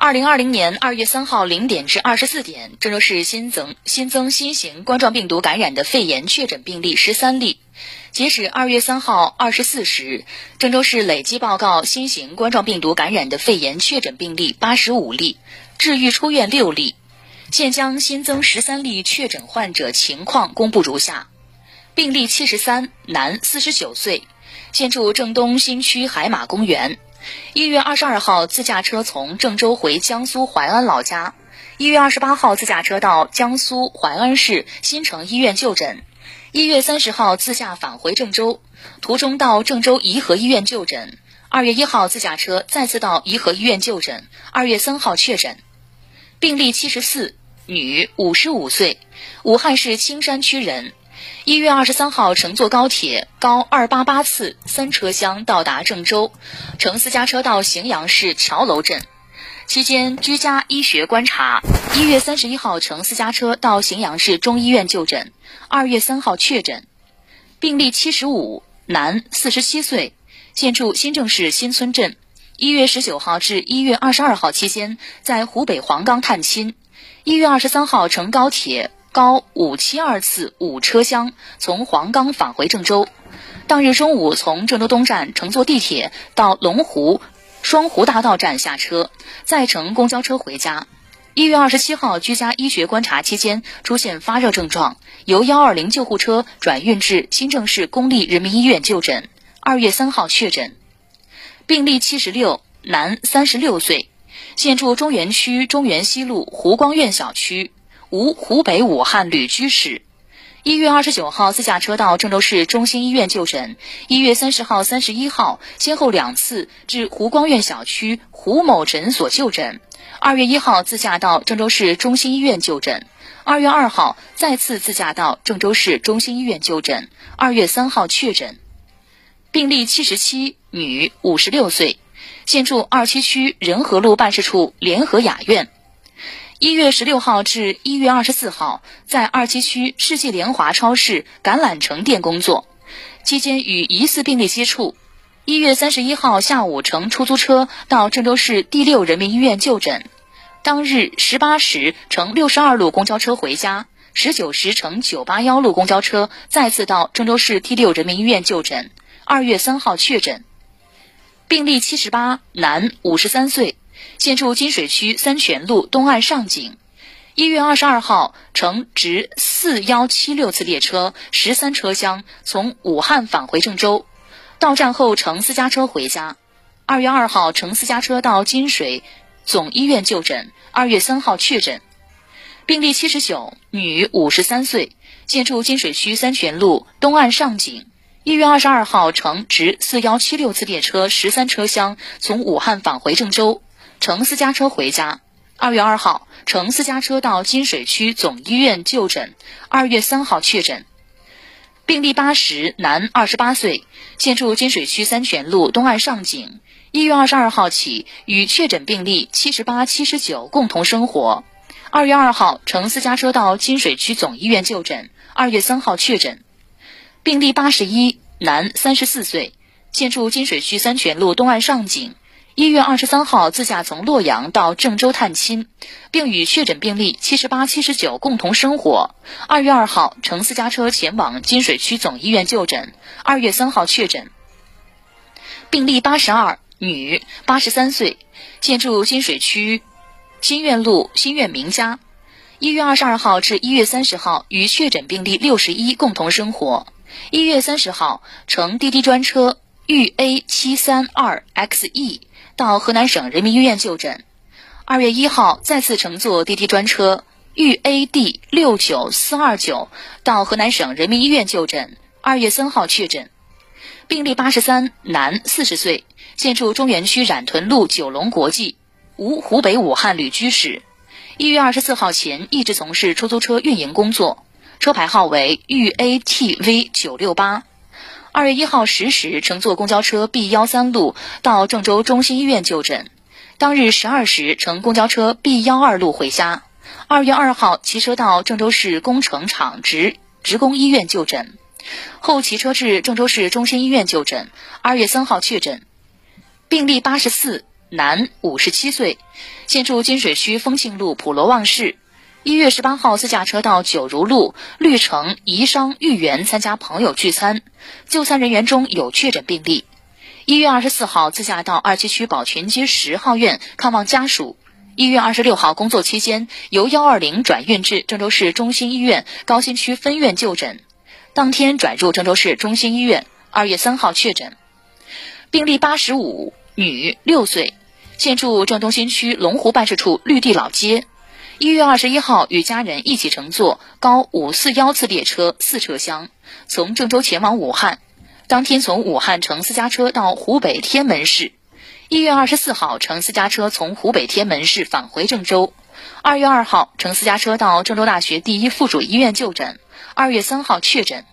二零二零年二月三号零点至二十四点，郑州市新增新增新型冠状病毒感染的肺炎确诊病例十三例。截止二月三号二十四时，郑州市累计报告新型冠状病毒感染的肺炎确诊病例八十五例，治愈出院六例。现将新增十三例确诊患者情况公布如下：病例七十三，男，四十九岁，现住郑东新区海马公园。一月二十二号，自驾车从郑州回江苏淮安老家。一月二十八号，自驾车到江苏淮安市新城医院就诊。一月三十号，自驾返回郑州，途中到郑州颐和医院就诊。二月一号，自驾车再次到颐和医院就诊。二月三号确诊。病例七十四，女，五十五岁，武汉市青山区人。一月二十三号乘坐高铁高二八八次三车厢到达郑州，乘私家车到荥阳市桥楼镇，期间居家医学观察。一月三十一号乘私家车到荥阳市中医院就诊，二月三号确诊。病例七十五，男，四十七岁，现住新郑市新村镇。一月十九号至一月二十二号期间在湖北黄冈探亲。一月二十三号乘高铁。高五七二次五车厢从黄冈返回郑州，当日中午从郑州东站乘坐地铁到龙湖双湖大道站下车，再乘公交车回家。一月二十七号居家医学观察期间出现发热症状，由幺二零救护车转运至新郑市公立人民医院就诊。二月三号确诊。病例七十六，男，三十六岁，现住中原区中原西路湖光苑小区。无湖北武汉旅居史。一月二十九号自驾车到郑州市中心医院就诊。一月三十号、三十一号先后两次至湖光苑小区胡某诊所就诊。二月一号自驾到郑州市中心医院就诊。二月二号再次自驾到郑州市中心医院就诊。二月三号确诊。病例七十七，女，五十六岁，现住二七区仁和路办事处联合雅苑。一月十六号至一月二十四号，在二七区世纪联华超市橄榄城店工作，期间与疑似病例接触。一月三十一号下午乘出租车到郑州市第六人民医院就诊，当日十八时乘六十二路公交车回家，十九时乘九八幺路公交车再次到郑州市第六人民医院就诊。二月三号确诊。病例七十八，男，五十三岁。现住金水区三泉路东岸上井，一月二十二号乘直四幺七六次列车十三车厢从武汉返回郑州，到站后乘私家车回家。二月二号乘私家车到金水总医院就诊，二月三号确诊。病例七十九，女，五十三岁，现住金水区三泉路东岸上井，一月二十二号乘直四幺七六次列车十三车厢从武汉返回郑州。乘私家车回家。二月二号乘私家车到金水区总医院就诊。二月三号确诊。病例八十，男，二十八岁，现住金水区三泉路东岸上井。一月二十二号起与确诊病例七十八、七十九共同生活。二月二号乘私家车到金水区总医院就诊。二月三号确诊。病例八十一，男，三十四岁，现住金水区三泉路东岸上井。一月二十三号自驾从洛阳到郑州探亲，并与确诊病例七十八、七十九共同生活。二月二号乘私家车前往金水区总医院就诊。二月三号确诊。病例八十二，女，八十三岁，现住金水区新苑路新苑名家。一月二十二号至一月三十号与确诊病例六十一共同生活。一月三十号乘滴滴专车豫 A 七三二 XE。到河南省人民医院就诊。二月一号再次乘坐滴滴专车豫 AD 六九四二九到河南省人民医院就诊。二月三号确诊。病例八十三，男，四十岁，现住中原区冉屯路九龙国际，无湖北武汉旅居史。一月二十四号前一直从事出租车运营工作，车牌号为豫 ATV 九六八。二月一号十时乘坐公交车 B 幺三路到郑州中心医院就诊，当日十二时乘公交车 B 幺二路回家。二月二号骑车到郑州市工程厂职职工医院就诊，后骑车至郑州市中心医院就诊。二月三号确诊。病例八十四，男，五十七岁，现住金水区丰庆路普罗旺市。一月十八号自驾车到九如路绿城宜商豫园参加朋友聚餐，就餐人员中有确诊病例。一月二十四号自驾到二七区宝泉街十号院看望家属。一月二十六号工作期间由幺二零转运至郑州市中心医院高新区分院就诊，当天转入郑州市中心医院。二月三号确诊。病例八十五，女，六岁，现住郑东新区龙湖办事处绿地老街。一月二十一号与家人一起乘坐高五四幺次列车四车厢，从郑州前往武汉。当天从武汉乘私家车到湖北天门市。一月二十四号乘私家车从湖北天门市返回郑州。二月二号乘私家车到郑州大学第一附属医院就诊。二月三号确诊。